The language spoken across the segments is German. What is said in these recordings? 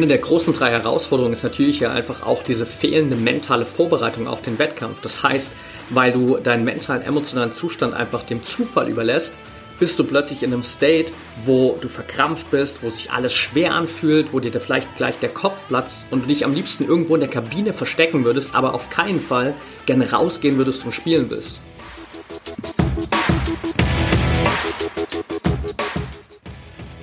Eine der großen drei Herausforderungen ist natürlich ja einfach auch diese fehlende mentale Vorbereitung auf den Wettkampf. Das heißt, weil du deinen mentalen, emotionalen Zustand einfach dem Zufall überlässt, bist du plötzlich in einem State, wo du verkrampft bist, wo sich alles schwer anfühlt, wo dir vielleicht gleich der Kopf platzt und du dich am liebsten irgendwo in der Kabine verstecken würdest, aber auf keinen Fall gerne rausgehen würdest und spielen willst.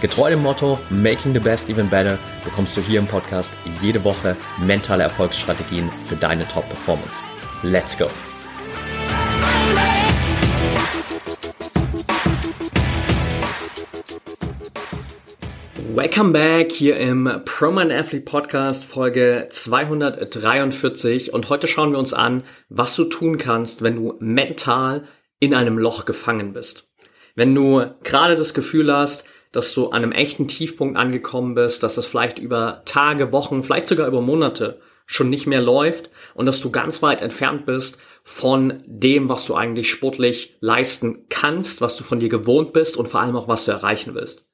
Getreu dem Motto Making the Best Even Better bekommst du hier im Podcast jede Woche mentale Erfolgsstrategien für deine Top-Performance. Let's go! Welcome back hier im ProMind Athlete Podcast Folge 243 und heute schauen wir uns an, was du tun kannst, wenn du mental in einem Loch gefangen bist. Wenn du gerade das Gefühl hast, dass du an einem echten Tiefpunkt angekommen bist, dass es vielleicht über Tage, Wochen, vielleicht sogar über Monate schon nicht mehr läuft und dass du ganz weit entfernt bist von dem, was du eigentlich sportlich leisten kannst, was du von dir gewohnt bist und vor allem auch, was du erreichen willst.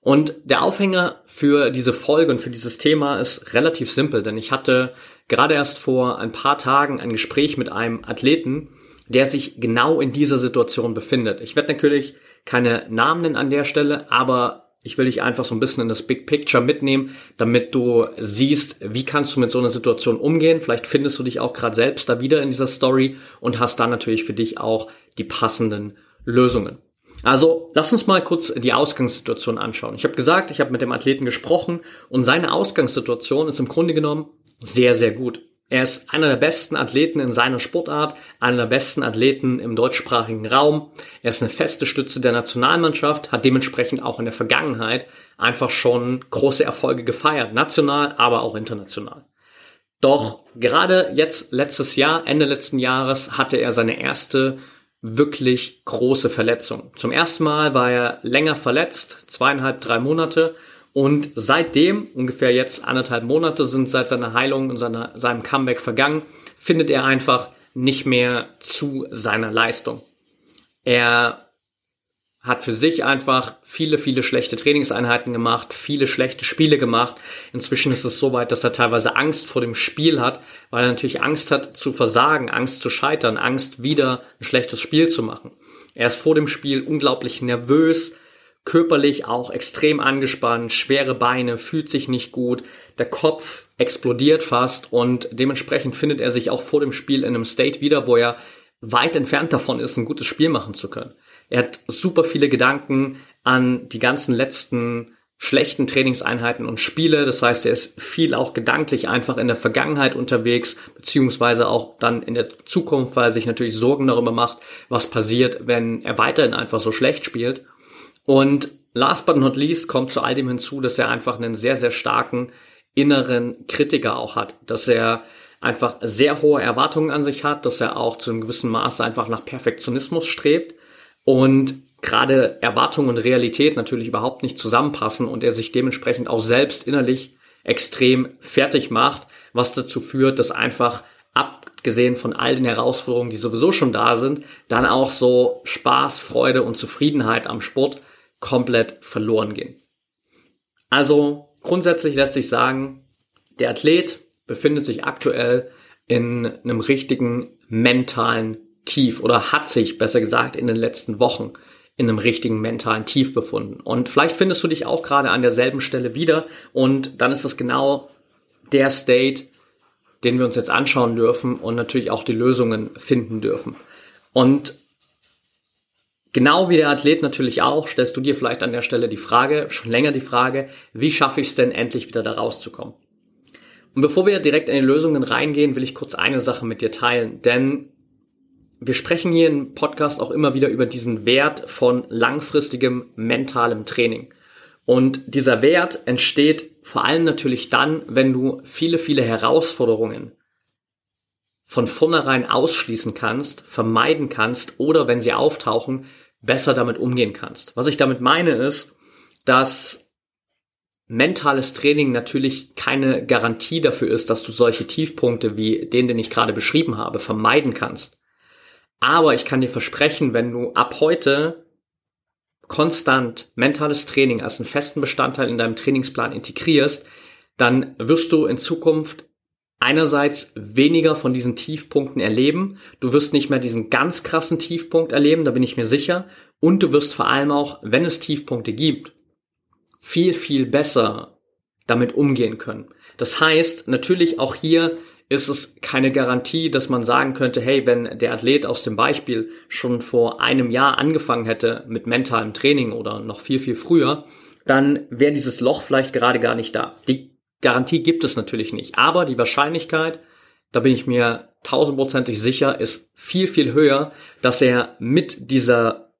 Und der Aufhänger für diese Folge und für dieses Thema ist relativ simpel, denn ich hatte gerade erst vor ein paar Tagen ein Gespräch mit einem Athleten, der sich genau in dieser Situation befindet. Ich werde natürlich keine Namen nennen an der Stelle, aber ich will dich einfach so ein bisschen in das Big Picture mitnehmen, damit du siehst, wie kannst du mit so einer Situation umgehen. Vielleicht findest du dich auch gerade selbst da wieder in dieser Story und hast dann natürlich für dich auch die passenden Lösungen. Also lass uns mal kurz die Ausgangssituation anschauen. Ich habe gesagt, ich habe mit dem Athleten gesprochen und seine Ausgangssituation ist im Grunde genommen sehr, sehr gut. Er ist einer der besten Athleten in seiner Sportart, einer der besten Athleten im deutschsprachigen Raum. Er ist eine feste Stütze der Nationalmannschaft, hat dementsprechend auch in der Vergangenheit einfach schon große Erfolge gefeiert, national, aber auch international. Doch gerade jetzt, letztes Jahr, Ende letzten Jahres, hatte er seine erste wirklich große Verletzung. Zum ersten Mal war er länger verletzt, zweieinhalb, drei Monate, und seitdem, ungefähr jetzt anderthalb Monate sind seit seiner Heilung und seiner, seinem Comeback vergangen, findet er einfach nicht mehr zu seiner Leistung. Er hat für sich einfach viele, viele schlechte Trainingseinheiten gemacht, viele schlechte Spiele gemacht. Inzwischen ist es so weit, dass er teilweise Angst vor dem Spiel hat, weil er natürlich Angst hat zu versagen, Angst zu scheitern, Angst wieder ein schlechtes Spiel zu machen. Er ist vor dem Spiel unglaublich nervös, körperlich auch extrem angespannt, schwere Beine, fühlt sich nicht gut, der Kopf explodiert fast und dementsprechend findet er sich auch vor dem Spiel in einem State wieder, wo er weit entfernt davon ist, ein gutes Spiel machen zu können. Er hat super viele Gedanken an die ganzen letzten schlechten Trainingseinheiten und Spiele. Das heißt, er ist viel auch gedanklich einfach in der Vergangenheit unterwegs, beziehungsweise auch dann in der Zukunft, weil er sich natürlich Sorgen darüber macht, was passiert, wenn er weiterhin einfach so schlecht spielt. Und last but not least kommt zu all dem hinzu, dass er einfach einen sehr, sehr starken inneren Kritiker auch hat, dass er einfach sehr hohe Erwartungen an sich hat, dass er auch zu einem gewissen Maße einfach nach Perfektionismus strebt und gerade Erwartung und Realität natürlich überhaupt nicht zusammenpassen und er sich dementsprechend auch selbst innerlich extrem fertig macht, was dazu führt, dass einfach abgesehen von all den Herausforderungen, die sowieso schon da sind, dann auch so Spaß, Freude und Zufriedenheit am Sport komplett verloren gehen. Also grundsätzlich lässt sich sagen, der Athlet befindet sich aktuell in einem richtigen mentalen Tief oder hat sich besser gesagt in den letzten Wochen in einem richtigen mentalen Tief befunden. Und vielleicht findest du dich auch gerade an derselben Stelle wieder und dann ist es genau der State, den wir uns jetzt anschauen dürfen und natürlich auch die Lösungen finden dürfen. Und Genau wie der Athlet natürlich auch, stellst du dir vielleicht an der Stelle die Frage, schon länger die Frage, wie schaffe ich es denn endlich wieder da rauszukommen? Und bevor wir direkt in die Lösungen reingehen, will ich kurz eine Sache mit dir teilen, denn wir sprechen hier im Podcast auch immer wieder über diesen Wert von langfristigem mentalem Training. Und dieser Wert entsteht vor allem natürlich dann, wenn du viele, viele Herausforderungen von vornherein ausschließen kannst, vermeiden kannst oder wenn sie auftauchen, besser damit umgehen kannst. Was ich damit meine ist, dass mentales Training natürlich keine Garantie dafür ist, dass du solche Tiefpunkte wie den, den ich gerade beschrieben habe, vermeiden kannst. Aber ich kann dir versprechen, wenn du ab heute konstant mentales Training als einen festen Bestandteil in deinem Trainingsplan integrierst, dann wirst du in Zukunft einerseits weniger von diesen Tiefpunkten erleben. Du wirst nicht mehr diesen ganz krassen Tiefpunkt erleben, da bin ich mir sicher. Und du wirst vor allem auch, wenn es Tiefpunkte gibt, viel, viel besser damit umgehen können. Das heißt, natürlich auch hier ist es keine Garantie, dass man sagen könnte, hey, wenn der Athlet aus dem Beispiel schon vor einem Jahr angefangen hätte mit mentalem Training oder noch viel, viel früher, dann wäre dieses Loch vielleicht gerade gar nicht da. Die Garantie gibt es natürlich nicht. Aber die Wahrscheinlichkeit, da bin ich mir tausendprozentig sicher, ist viel, viel höher, dass er mit dieser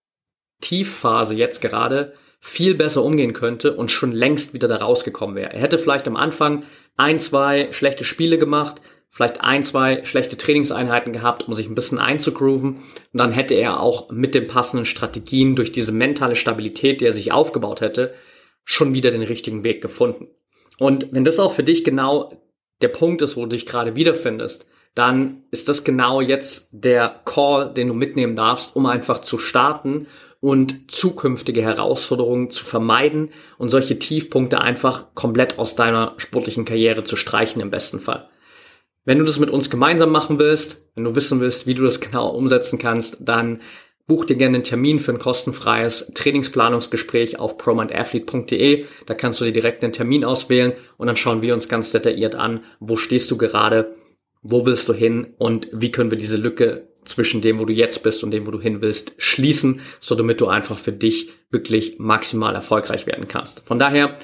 Tiefphase jetzt gerade viel besser umgehen könnte und schon längst wieder da rausgekommen wäre. Er hätte vielleicht am Anfang ein, zwei schlechte Spiele gemacht, vielleicht ein, zwei schlechte Trainingseinheiten gehabt, um sich ein bisschen einzugrooven. Und dann hätte er auch mit den passenden Strategien durch diese mentale Stabilität, die er sich aufgebaut hätte, schon wieder den richtigen Weg gefunden. Und wenn das auch für dich genau der Punkt ist, wo du dich gerade wiederfindest, dann ist das genau jetzt der Call, den du mitnehmen darfst, um einfach zu starten und zukünftige Herausforderungen zu vermeiden und solche Tiefpunkte einfach komplett aus deiner sportlichen Karriere zu streichen im besten Fall. Wenn du das mit uns gemeinsam machen willst, wenn du wissen willst, wie du das genau umsetzen kannst, dann buch dir gerne einen Termin für ein kostenfreies Trainingsplanungsgespräch auf promandathlete.de. Da kannst du dir direkt einen Termin auswählen und dann schauen wir uns ganz detailliert an, wo stehst du gerade, wo willst du hin und wie können wir diese Lücke zwischen dem, wo du jetzt bist und dem, wo du hin willst, schließen, so damit du einfach für dich wirklich maximal erfolgreich werden kannst. Von daher,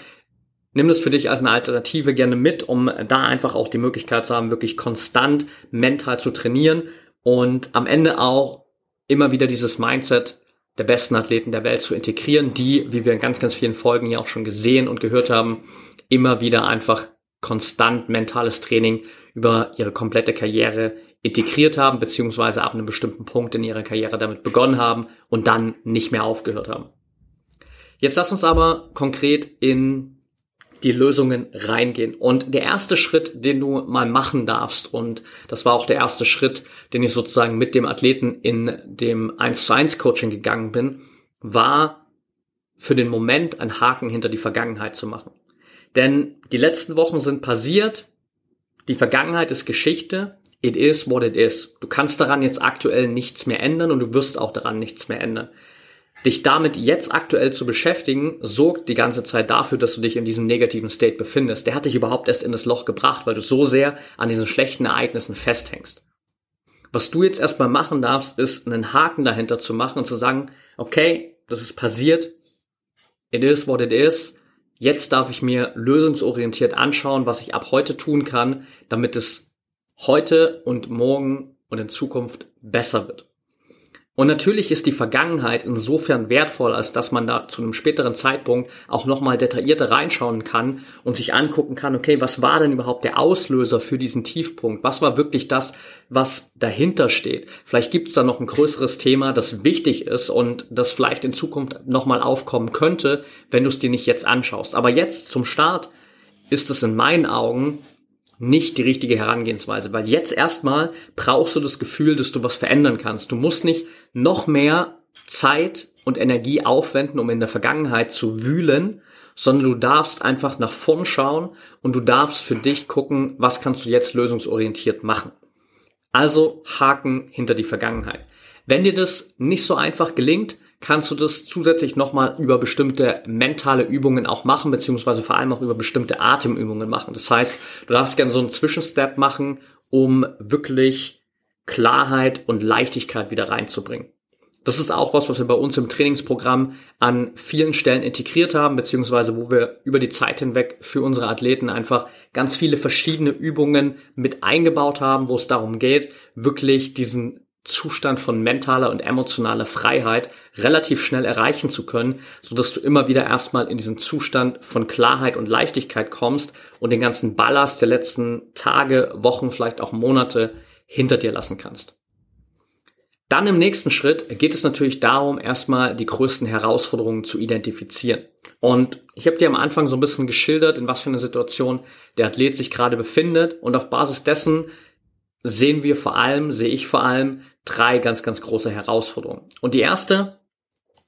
nimm das für dich als eine Alternative gerne mit, um da einfach auch die Möglichkeit zu haben, wirklich konstant mental zu trainieren und am Ende auch immer wieder dieses Mindset der besten Athleten der Welt zu integrieren, die, wie wir in ganz, ganz vielen Folgen ja auch schon gesehen und gehört haben, immer wieder einfach konstant mentales Training über ihre komplette Karriere integriert haben, beziehungsweise ab einem bestimmten Punkt in ihrer Karriere damit begonnen haben und dann nicht mehr aufgehört haben. Jetzt lass uns aber konkret in die Lösungen reingehen. Und der erste Schritt, den du mal machen darfst, und das war auch der erste Schritt, den ich sozusagen mit dem Athleten in dem 1 zu 1 Coaching gegangen bin, war für den Moment einen Haken hinter die Vergangenheit zu machen. Denn die letzten Wochen sind passiert, die Vergangenheit ist Geschichte, it is what it is. Du kannst daran jetzt aktuell nichts mehr ändern und du wirst auch daran nichts mehr ändern. Dich damit jetzt aktuell zu beschäftigen, sorgt die ganze Zeit dafür, dass du dich in diesem negativen State befindest. Der hat dich überhaupt erst in das Loch gebracht, weil du so sehr an diesen schlechten Ereignissen festhängst. Was du jetzt erstmal machen darfst, ist einen Haken dahinter zu machen und zu sagen, okay, das ist passiert, it is what it is, jetzt darf ich mir lösungsorientiert anschauen, was ich ab heute tun kann, damit es heute und morgen und in Zukunft besser wird. Und natürlich ist die Vergangenheit insofern wertvoll, als dass man da zu einem späteren Zeitpunkt auch nochmal detaillierter reinschauen kann und sich angucken kann, okay, was war denn überhaupt der Auslöser für diesen Tiefpunkt? Was war wirklich das, was dahinter steht? Vielleicht gibt es da noch ein größeres Thema, das wichtig ist und das vielleicht in Zukunft nochmal aufkommen könnte, wenn du es dir nicht jetzt anschaust. Aber jetzt zum Start ist es in meinen Augen nicht die richtige Herangehensweise, weil jetzt erstmal brauchst du das Gefühl, dass du was verändern kannst. Du musst nicht noch mehr Zeit und Energie aufwenden, um in der Vergangenheit zu wühlen, sondern du darfst einfach nach vorn schauen und du darfst für dich gucken, was kannst du jetzt lösungsorientiert machen. Also Haken hinter die Vergangenheit. Wenn dir das nicht so einfach gelingt, kannst du das zusätzlich nochmal über bestimmte mentale Übungen auch machen, beziehungsweise vor allem auch über bestimmte Atemübungen machen. Das heißt, du darfst gerne so einen Zwischenstep machen, um wirklich Klarheit und Leichtigkeit wieder reinzubringen. Das ist auch was, was wir bei uns im Trainingsprogramm an vielen Stellen integriert haben, beziehungsweise wo wir über die Zeit hinweg für unsere Athleten einfach ganz viele verschiedene Übungen mit eingebaut haben, wo es darum geht, wirklich diesen Zustand von mentaler und emotionaler Freiheit relativ schnell erreichen zu können, so dass du immer wieder erstmal in diesen Zustand von Klarheit und Leichtigkeit kommst und den ganzen Ballast der letzten Tage, Wochen, vielleicht auch Monate hinter dir lassen kannst. Dann im nächsten Schritt geht es natürlich darum, erstmal die größten Herausforderungen zu identifizieren. Und ich habe dir am Anfang so ein bisschen geschildert, in was für einer Situation der Athlet sich gerade befindet. Und auf Basis dessen sehen wir vor allem, sehe ich vor allem, drei ganz, ganz große Herausforderungen. Und die erste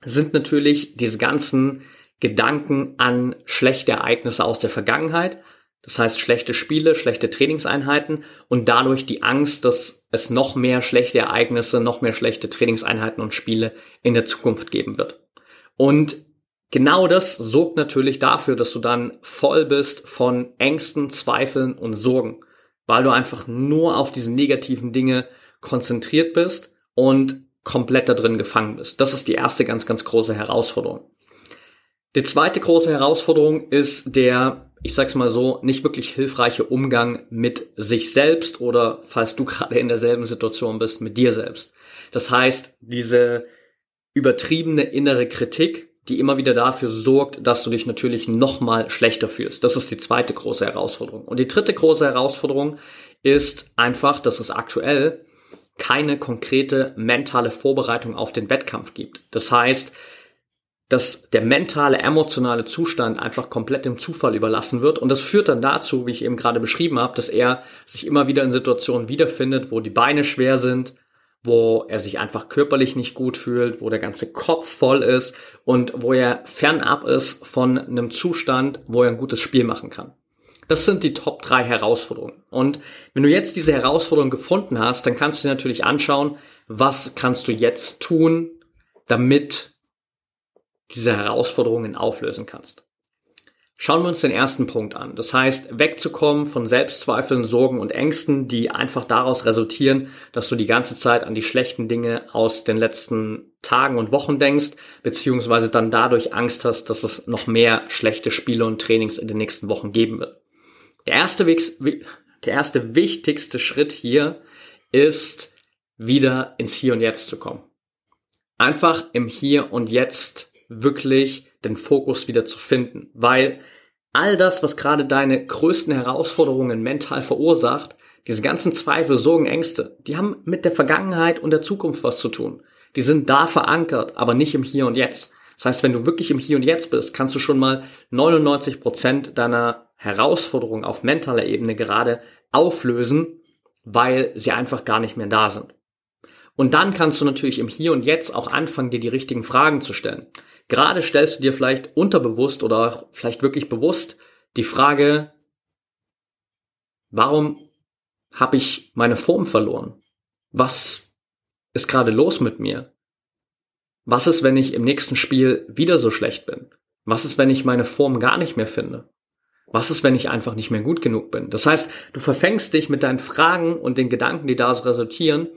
sind natürlich diese ganzen Gedanken an schlechte Ereignisse aus der Vergangenheit. Das heißt schlechte Spiele, schlechte Trainingseinheiten und dadurch die Angst, dass es noch mehr schlechte Ereignisse, noch mehr schlechte Trainingseinheiten und Spiele in der Zukunft geben wird. Und genau das sorgt natürlich dafür, dass du dann voll bist von Ängsten, Zweifeln und Sorgen, weil du einfach nur auf diese negativen Dinge konzentriert bist und komplett da drin gefangen bist. Das ist die erste ganz, ganz große Herausforderung. Die zweite große Herausforderung ist der, ich sag's mal so, nicht wirklich hilfreiche Umgang mit sich selbst oder, falls du gerade in derselben Situation bist, mit dir selbst. Das heißt, diese übertriebene innere Kritik, die immer wieder dafür sorgt, dass du dich natürlich nochmal schlechter fühlst. Das ist die zweite große Herausforderung. Und die dritte große Herausforderung ist einfach, dass es aktuell keine konkrete mentale Vorbereitung auf den Wettkampf gibt. Das heißt, dass der mentale, emotionale Zustand einfach komplett dem Zufall überlassen wird. Und das führt dann dazu, wie ich eben gerade beschrieben habe, dass er sich immer wieder in Situationen wiederfindet, wo die Beine schwer sind, wo er sich einfach körperlich nicht gut fühlt, wo der ganze Kopf voll ist und wo er fernab ist von einem Zustand, wo er ein gutes Spiel machen kann. Das sind die Top 3 Herausforderungen. Und wenn du jetzt diese Herausforderung gefunden hast, dann kannst du dir natürlich anschauen, was kannst du jetzt tun, damit diese Herausforderungen auflösen kannst. Schauen wir uns den ersten Punkt an. Das heißt, wegzukommen von Selbstzweifeln, Sorgen und Ängsten, die einfach daraus resultieren, dass du die ganze Zeit an die schlechten Dinge aus den letzten Tagen und Wochen denkst, beziehungsweise dann dadurch Angst hast, dass es noch mehr schlechte Spiele und Trainings in den nächsten Wochen geben wird. Der erste, der erste wichtigste Schritt hier ist, wieder ins Hier und Jetzt zu kommen. Einfach im Hier und Jetzt wirklich den Fokus wieder zu finden, weil all das, was gerade deine größten Herausforderungen mental verursacht, diese ganzen Zweifel, Sorgen, Ängste, die haben mit der Vergangenheit und der Zukunft was zu tun. Die sind da verankert, aber nicht im Hier und Jetzt. Das heißt, wenn du wirklich im Hier und Jetzt bist, kannst du schon mal 99 Prozent deiner Herausforderungen auf mentaler Ebene gerade auflösen, weil sie einfach gar nicht mehr da sind. Und dann kannst du natürlich im Hier und Jetzt auch anfangen, dir die richtigen Fragen zu stellen. Gerade stellst du dir vielleicht unterbewusst oder vielleicht wirklich bewusst die Frage, warum habe ich meine Form verloren? Was ist gerade los mit mir? Was ist, wenn ich im nächsten Spiel wieder so schlecht bin? Was ist, wenn ich meine Form gar nicht mehr finde? Was ist, wenn ich einfach nicht mehr gut genug bin? Das heißt, du verfängst dich mit deinen Fragen und den Gedanken, die daraus resultieren,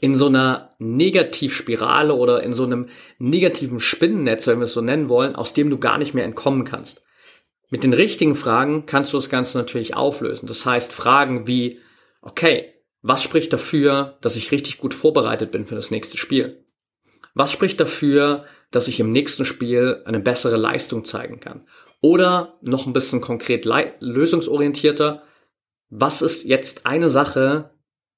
in so einer Negativspirale oder in so einem negativen Spinnennetz, wenn wir es so nennen wollen, aus dem du gar nicht mehr entkommen kannst. Mit den richtigen Fragen kannst du das Ganze natürlich auflösen. Das heißt, Fragen wie, okay, was spricht dafür, dass ich richtig gut vorbereitet bin für das nächste Spiel? Was spricht dafür, dass ich im nächsten Spiel eine bessere Leistung zeigen kann? Oder noch ein bisschen konkret lösungsorientierter, was ist jetzt eine Sache,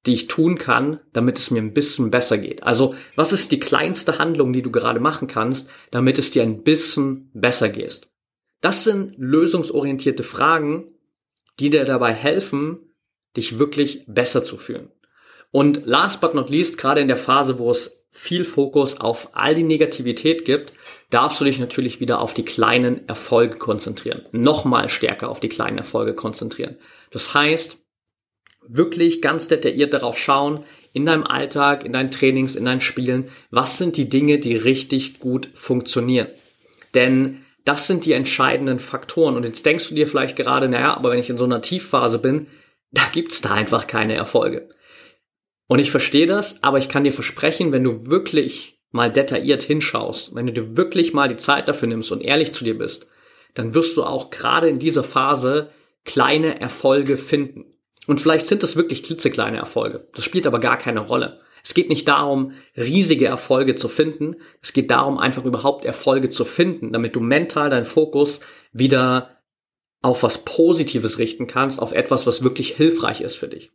die ich tun kann, damit es mir ein bisschen besser geht. Also, was ist die kleinste Handlung, die du gerade machen kannst, damit es dir ein bisschen besser geht? Das sind lösungsorientierte Fragen, die dir dabei helfen, dich wirklich besser zu fühlen. Und last but not least, gerade in der Phase, wo es viel Fokus auf all die Negativität gibt, darfst du dich natürlich wieder auf die kleinen Erfolge konzentrieren. Nochmal stärker auf die kleinen Erfolge konzentrieren. Das heißt, wirklich ganz detailliert darauf schauen, in deinem Alltag, in deinen Trainings, in deinen Spielen, was sind die Dinge, die richtig gut funktionieren. Denn das sind die entscheidenden Faktoren. Und jetzt denkst du dir vielleicht gerade, naja, aber wenn ich in so einer Tiefphase bin, da gibt's da einfach keine Erfolge. Und ich verstehe das, aber ich kann dir versprechen, wenn du wirklich mal detailliert hinschaust, wenn du dir wirklich mal die Zeit dafür nimmst und ehrlich zu dir bist, dann wirst du auch gerade in dieser Phase kleine Erfolge finden. Und vielleicht sind es wirklich klitzekleine Erfolge. Das spielt aber gar keine Rolle. Es geht nicht darum, riesige Erfolge zu finden. Es geht darum, einfach überhaupt Erfolge zu finden, damit du mental deinen Fokus wieder auf was Positives richten kannst, auf etwas, was wirklich hilfreich ist für dich.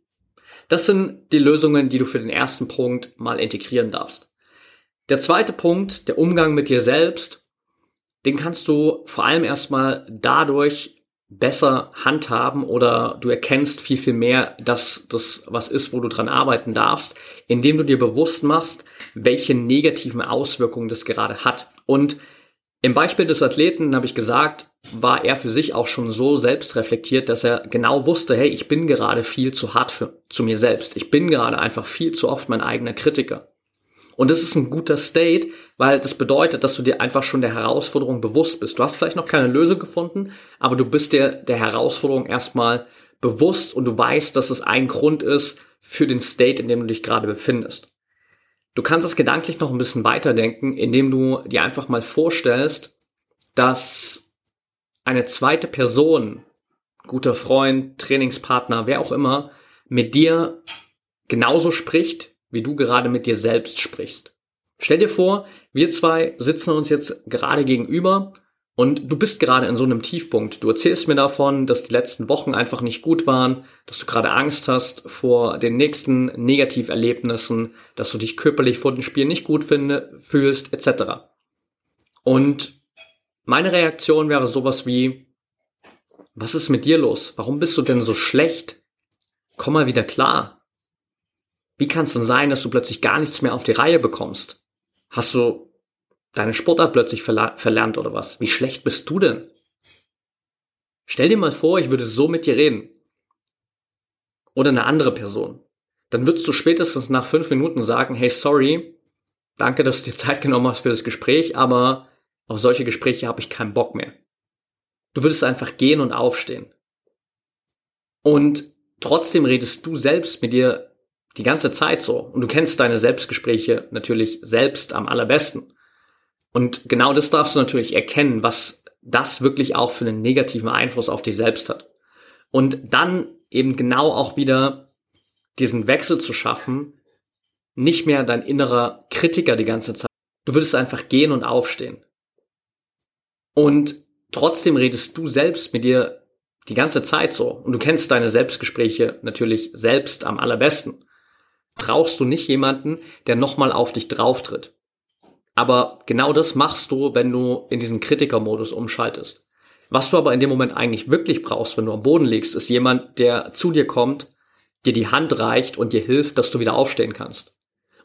Das sind die Lösungen, die du für den ersten Punkt mal integrieren darfst. Der zweite Punkt, der Umgang mit dir selbst, den kannst du vor allem erstmal dadurch besser handhaben oder du erkennst viel, viel mehr, dass das was ist, wo du dran arbeiten darfst, indem du dir bewusst machst, welche negativen Auswirkungen das gerade hat. Und im Beispiel des Athleten habe ich gesagt, war er für sich auch schon so selbst reflektiert, dass er genau wusste, hey, ich bin gerade viel zu hart für, zu mir selbst. Ich bin gerade einfach viel zu oft mein eigener Kritiker. Und das ist ein guter State, weil das bedeutet, dass du dir einfach schon der Herausforderung bewusst bist. Du hast vielleicht noch keine Lösung gefunden, aber du bist dir der Herausforderung erstmal bewusst und du weißt, dass es ein Grund ist für den State, in dem du dich gerade befindest. Du kannst es gedanklich noch ein bisschen weiterdenken, indem du dir einfach mal vorstellst, dass eine zweite Person, guter Freund, Trainingspartner, wer auch immer, mit dir genauso spricht, wie du gerade mit dir selbst sprichst. Stell dir vor, wir zwei sitzen uns jetzt gerade gegenüber und du bist gerade in so einem Tiefpunkt. Du erzählst mir davon, dass die letzten Wochen einfach nicht gut waren, dass du gerade Angst hast vor den nächsten Negativerlebnissen, dass du dich körperlich vor dem Spiel nicht gut finde, fühlst, etc. Und meine Reaktion wäre sowas wie, was ist mit dir los? Warum bist du denn so schlecht? Komm mal wieder klar. Wie kann es denn sein, dass du plötzlich gar nichts mehr auf die Reihe bekommst? Hast du deine Sportart plötzlich verlernt oder was? Wie schlecht bist du denn? Stell dir mal vor, ich würde so mit dir reden. Oder eine andere Person. Dann würdest du spätestens nach fünf Minuten sagen, hey, sorry, danke, dass du dir Zeit genommen hast für das Gespräch, aber auf solche Gespräche habe ich keinen Bock mehr. Du würdest einfach gehen und aufstehen. Und trotzdem redest du selbst mit dir die ganze Zeit so. Und du kennst deine Selbstgespräche natürlich selbst am allerbesten. Und genau das darfst du natürlich erkennen, was das wirklich auch für einen negativen Einfluss auf dich selbst hat. Und dann eben genau auch wieder diesen Wechsel zu schaffen, nicht mehr dein innerer Kritiker die ganze Zeit. Du würdest einfach gehen und aufstehen. Und trotzdem redest du selbst mit dir die ganze Zeit so. Und du kennst deine Selbstgespräche natürlich selbst am allerbesten brauchst du nicht jemanden, der nochmal auf dich drauftritt. Aber genau das machst du, wenn du in diesen Kritikermodus umschaltest. Was du aber in dem Moment eigentlich wirklich brauchst, wenn du am Boden liegst, ist jemand, der zu dir kommt, dir die Hand reicht und dir hilft, dass du wieder aufstehen kannst.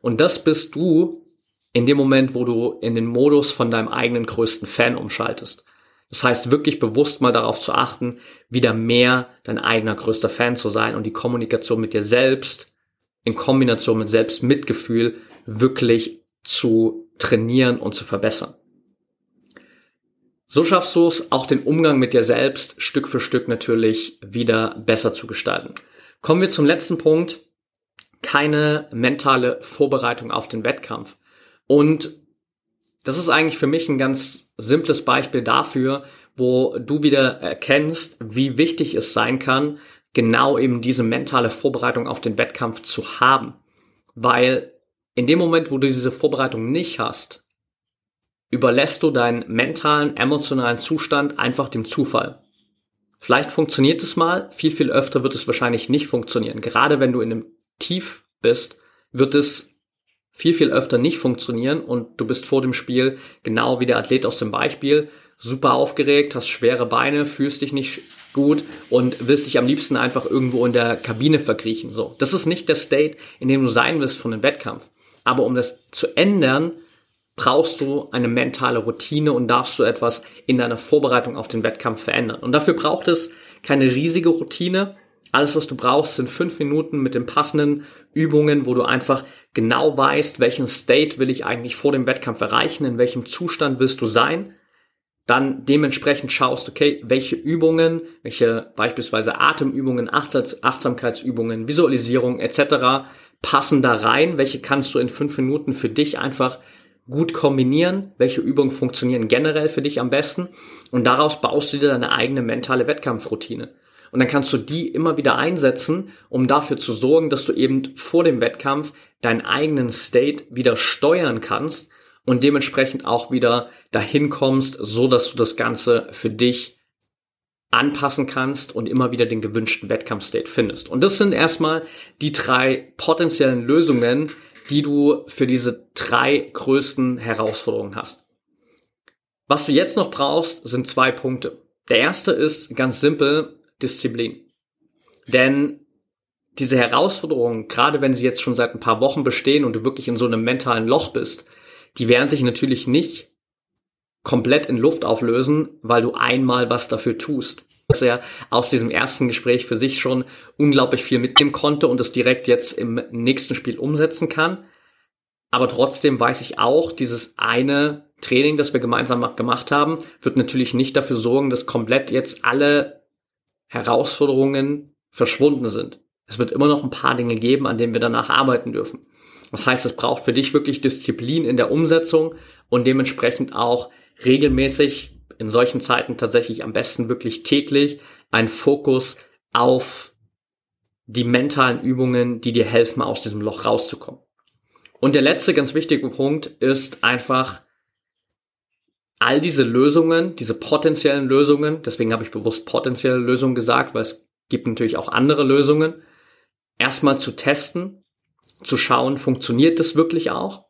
Und das bist du in dem Moment, wo du in den Modus von deinem eigenen größten Fan umschaltest. Das heißt, wirklich bewusst mal darauf zu achten, wieder mehr dein eigener größter Fan zu sein und die Kommunikation mit dir selbst in Kombination mit Selbstmitgefühl wirklich zu trainieren und zu verbessern. So schaffst du es, auch den Umgang mit dir selbst Stück für Stück natürlich wieder besser zu gestalten. Kommen wir zum letzten Punkt. Keine mentale Vorbereitung auf den Wettkampf. Und das ist eigentlich für mich ein ganz simples Beispiel dafür, wo du wieder erkennst, wie wichtig es sein kann, genau eben diese mentale Vorbereitung auf den Wettkampf zu haben. Weil in dem Moment, wo du diese Vorbereitung nicht hast, überlässt du deinen mentalen, emotionalen Zustand einfach dem Zufall. Vielleicht funktioniert es mal, viel, viel öfter wird es wahrscheinlich nicht funktionieren. Gerade wenn du in einem Tief bist, wird es viel, viel öfter nicht funktionieren und du bist vor dem Spiel genau wie der Athlet aus dem Beispiel, super aufgeregt, hast schwere Beine, fühlst dich nicht gut und willst dich am liebsten einfach irgendwo in der Kabine verkriechen. So, das ist nicht der State, in dem du sein willst von einem Wettkampf. Aber um das zu ändern, brauchst du eine mentale Routine und darfst du etwas in deiner Vorbereitung auf den Wettkampf verändern. Und dafür braucht es keine riesige Routine. Alles, was du brauchst, sind fünf Minuten mit den passenden Übungen, wo du einfach genau weißt, welchen State will ich eigentlich vor dem Wettkampf erreichen, in welchem Zustand willst du sein dann dementsprechend schaust, okay, welche Übungen, welche beispielsweise Atemübungen, Achtsamkeitsübungen, Visualisierung etc. passen da rein, welche kannst du in fünf Minuten für dich einfach gut kombinieren, welche Übungen funktionieren generell für dich am besten und daraus baust du dir deine eigene mentale Wettkampfroutine. Und dann kannst du die immer wieder einsetzen, um dafür zu sorgen, dass du eben vor dem Wettkampf deinen eigenen State wieder steuern kannst und dementsprechend auch wieder dahin kommst, so dass du das Ganze für dich anpassen kannst und immer wieder den gewünschten Wettkampfstate findest. Und das sind erstmal die drei potenziellen Lösungen, die du für diese drei größten Herausforderungen hast. Was du jetzt noch brauchst, sind zwei Punkte. Der erste ist ganz simpel Disziplin. Denn diese Herausforderungen, gerade wenn sie jetzt schon seit ein paar Wochen bestehen und du wirklich in so einem mentalen Loch bist, die werden sich natürlich nicht komplett in Luft auflösen, weil du einmal was dafür tust. Dass er aus diesem ersten Gespräch für sich schon unglaublich viel mitnehmen konnte und es direkt jetzt im nächsten Spiel umsetzen kann. Aber trotzdem weiß ich auch, dieses eine Training, das wir gemeinsam gemacht haben, wird natürlich nicht dafür sorgen, dass komplett jetzt alle Herausforderungen verschwunden sind. Es wird immer noch ein paar Dinge geben, an denen wir danach arbeiten dürfen. Das heißt, es braucht für dich wirklich Disziplin in der Umsetzung und dementsprechend auch regelmäßig in solchen Zeiten tatsächlich am besten wirklich täglich ein Fokus auf die mentalen Übungen, die dir helfen, aus diesem Loch rauszukommen. Und der letzte ganz wichtige Punkt ist einfach all diese Lösungen, diese potenziellen Lösungen, deswegen habe ich bewusst potenzielle Lösungen gesagt, weil es gibt natürlich auch andere Lösungen, erstmal zu testen, zu schauen, funktioniert das wirklich auch,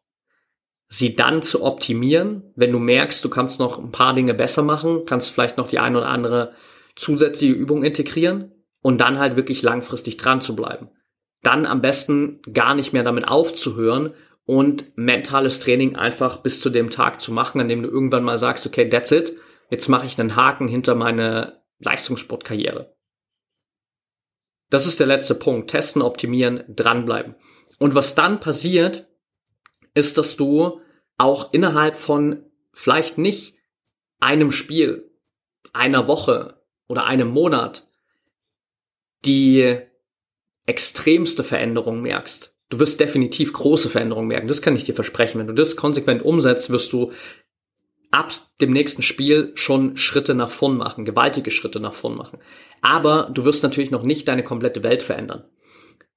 sie dann zu optimieren, wenn du merkst, du kannst noch ein paar Dinge besser machen, kannst vielleicht noch die eine oder andere zusätzliche Übung integrieren und dann halt wirklich langfristig dran zu bleiben. Dann am besten gar nicht mehr damit aufzuhören und mentales Training einfach bis zu dem Tag zu machen, an dem du irgendwann mal sagst, okay, that's it, jetzt mache ich einen Haken hinter meine Leistungssportkarriere. Das ist der letzte Punkt. Testen, optimieren, dranbleiben. Und was dann passiert, ist, dass du auch innerhalb von vielleicht nicht einem Spiel, einer Woche oder einem Monat die extremste Veränderung merkst. Du wirst definitiv große Veränderungen merken. Das kann ich dir versprechen. Wenn du das konsequent umsetzt, wirst du ab dem nächsten Spiel schon Schritte nach vorn machen, gewaltige Schritte nach vorn machen. Aber du wirst natürlich noch nicht deine komplette Welt verändern.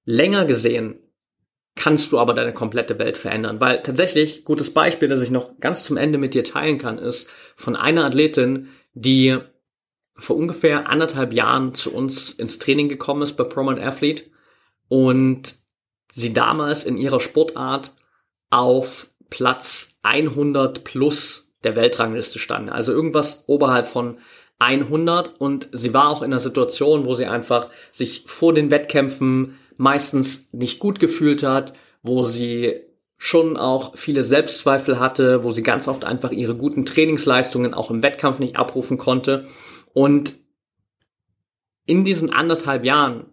Länger gesehen kannst du aber deine komplette Welt verändern, weil tatsächlich gutes Beispiel, das ich noch ganz zum Ende mit dir teilen kann, ist von einer Athletin, die vor ungefähr anderthalb Jahren zu uns ins Training gekommen ist bei Prominent Athlete und sie damals in ihrer Sportart auf Platz 100 plus der Weltrangliste stand. Also irgendwas oberhalb von 100 und sie war auch in einer Situation, wo sie einfach sich vor den Wettkämpfen meistens nicht gut gefühlt hat, wo sie schon auch viele Selbstzweifel hatte, wo sie ganz oft einfach ihre guten Trainingsleistungen auch im Wettkampf nicht abrufen konnte. Und in diesen anderthalb Jahren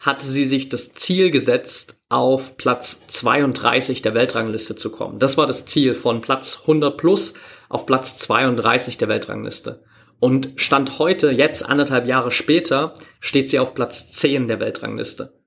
hatte sie sich das Ziel gesetzt, auf Platz 32 der Weltrangliste zu kommen. Das war das Ziel von Platz 100 plus auf Platz 32 der Weltrangliste. Und Stand heute, jetzt anderthalb Jahre später, steht sie auf Platz 10 der Weltrangliste.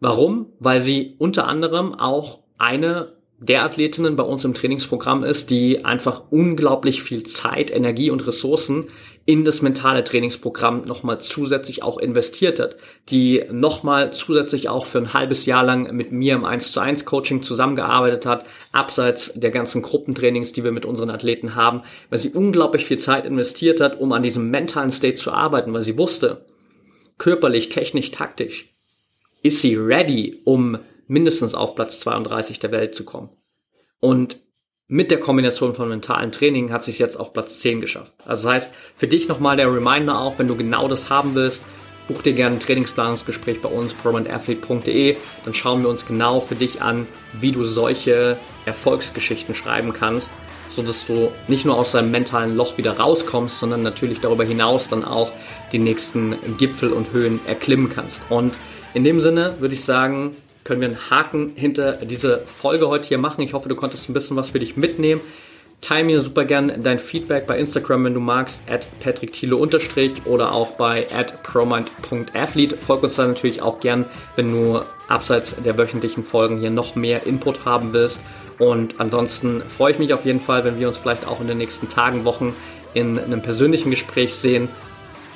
Warum? Weil sie unter anderem auch eine der Athletinnen bei uns im Trainingsprogramm ist, die einfach unglaublich viel Zeit, Energie und Ressourcen in das mentale Trainingsprogramm nochmal zusätzlich auch investiert hat, die nochmal zusätzlich auch für ein halbes Jahr lang mit mir im 1 zu 1 Coaching zusammengearbeitet hat, abseits der ganzen Gruppentrainings, die wir mit unseren Athleten haben, weil sie unglaublich viel Zeit investiert hat, um an diesem mentalen State zu arbeiten, weil sie wusste, körperlich, technisch, taktisch, ist sie ready, um mindestens auf Platz 32 der Welt zu kommen. Und mit der Kombination von mentalem Training hat sich jetzt auf Platz 10 geschafft. Also das heißt, für dich nochmal der Reminder auch, wenn du genau das haben willst, buch dir gerne ein Trainingsplanungsgespräch bei uns, promandathlete.de, dann schauen wir uns genau für dich an, wie du solche Erfolgsgeschichten schreiben kannst, so dass du nicht nur aus deinem mentalen Loch wieder rauskommst, sondern natürlich darüber hinaus dann auch die nächsten Gipfel und Höhen erklimmen kannst. Und in dem Sinne würde ich sagen, können wir einen Haken hinter diese Folge heute hier machen. Ich hoffe, du konntest ein bisschen was für dich mitnehmen. Teil mir super gern dein Feedback bei Instagram, wenn du magst, at patrickthiele oder auch bei at promind.athlete. Folg uns da natürlich auch gern, wenn du abseits der wöchentlichen Folgen hier noch mehr Input haben willst. Und ansonsten freue ich mich auf jeden Fall, wenn wir uns vielleicht auch in den nächsten Tagen, Wochen in einem persönlichen Gespräch sehen.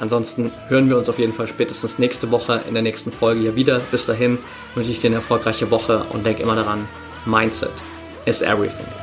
Ansonsten hören wir uns auf jeden Fall spätestens nächste Woche in der nächsten Folge hier wieder. Bis dahin wünsche ich dir eine erfolgreiche Woche und denk immer daran, Mindset is everything.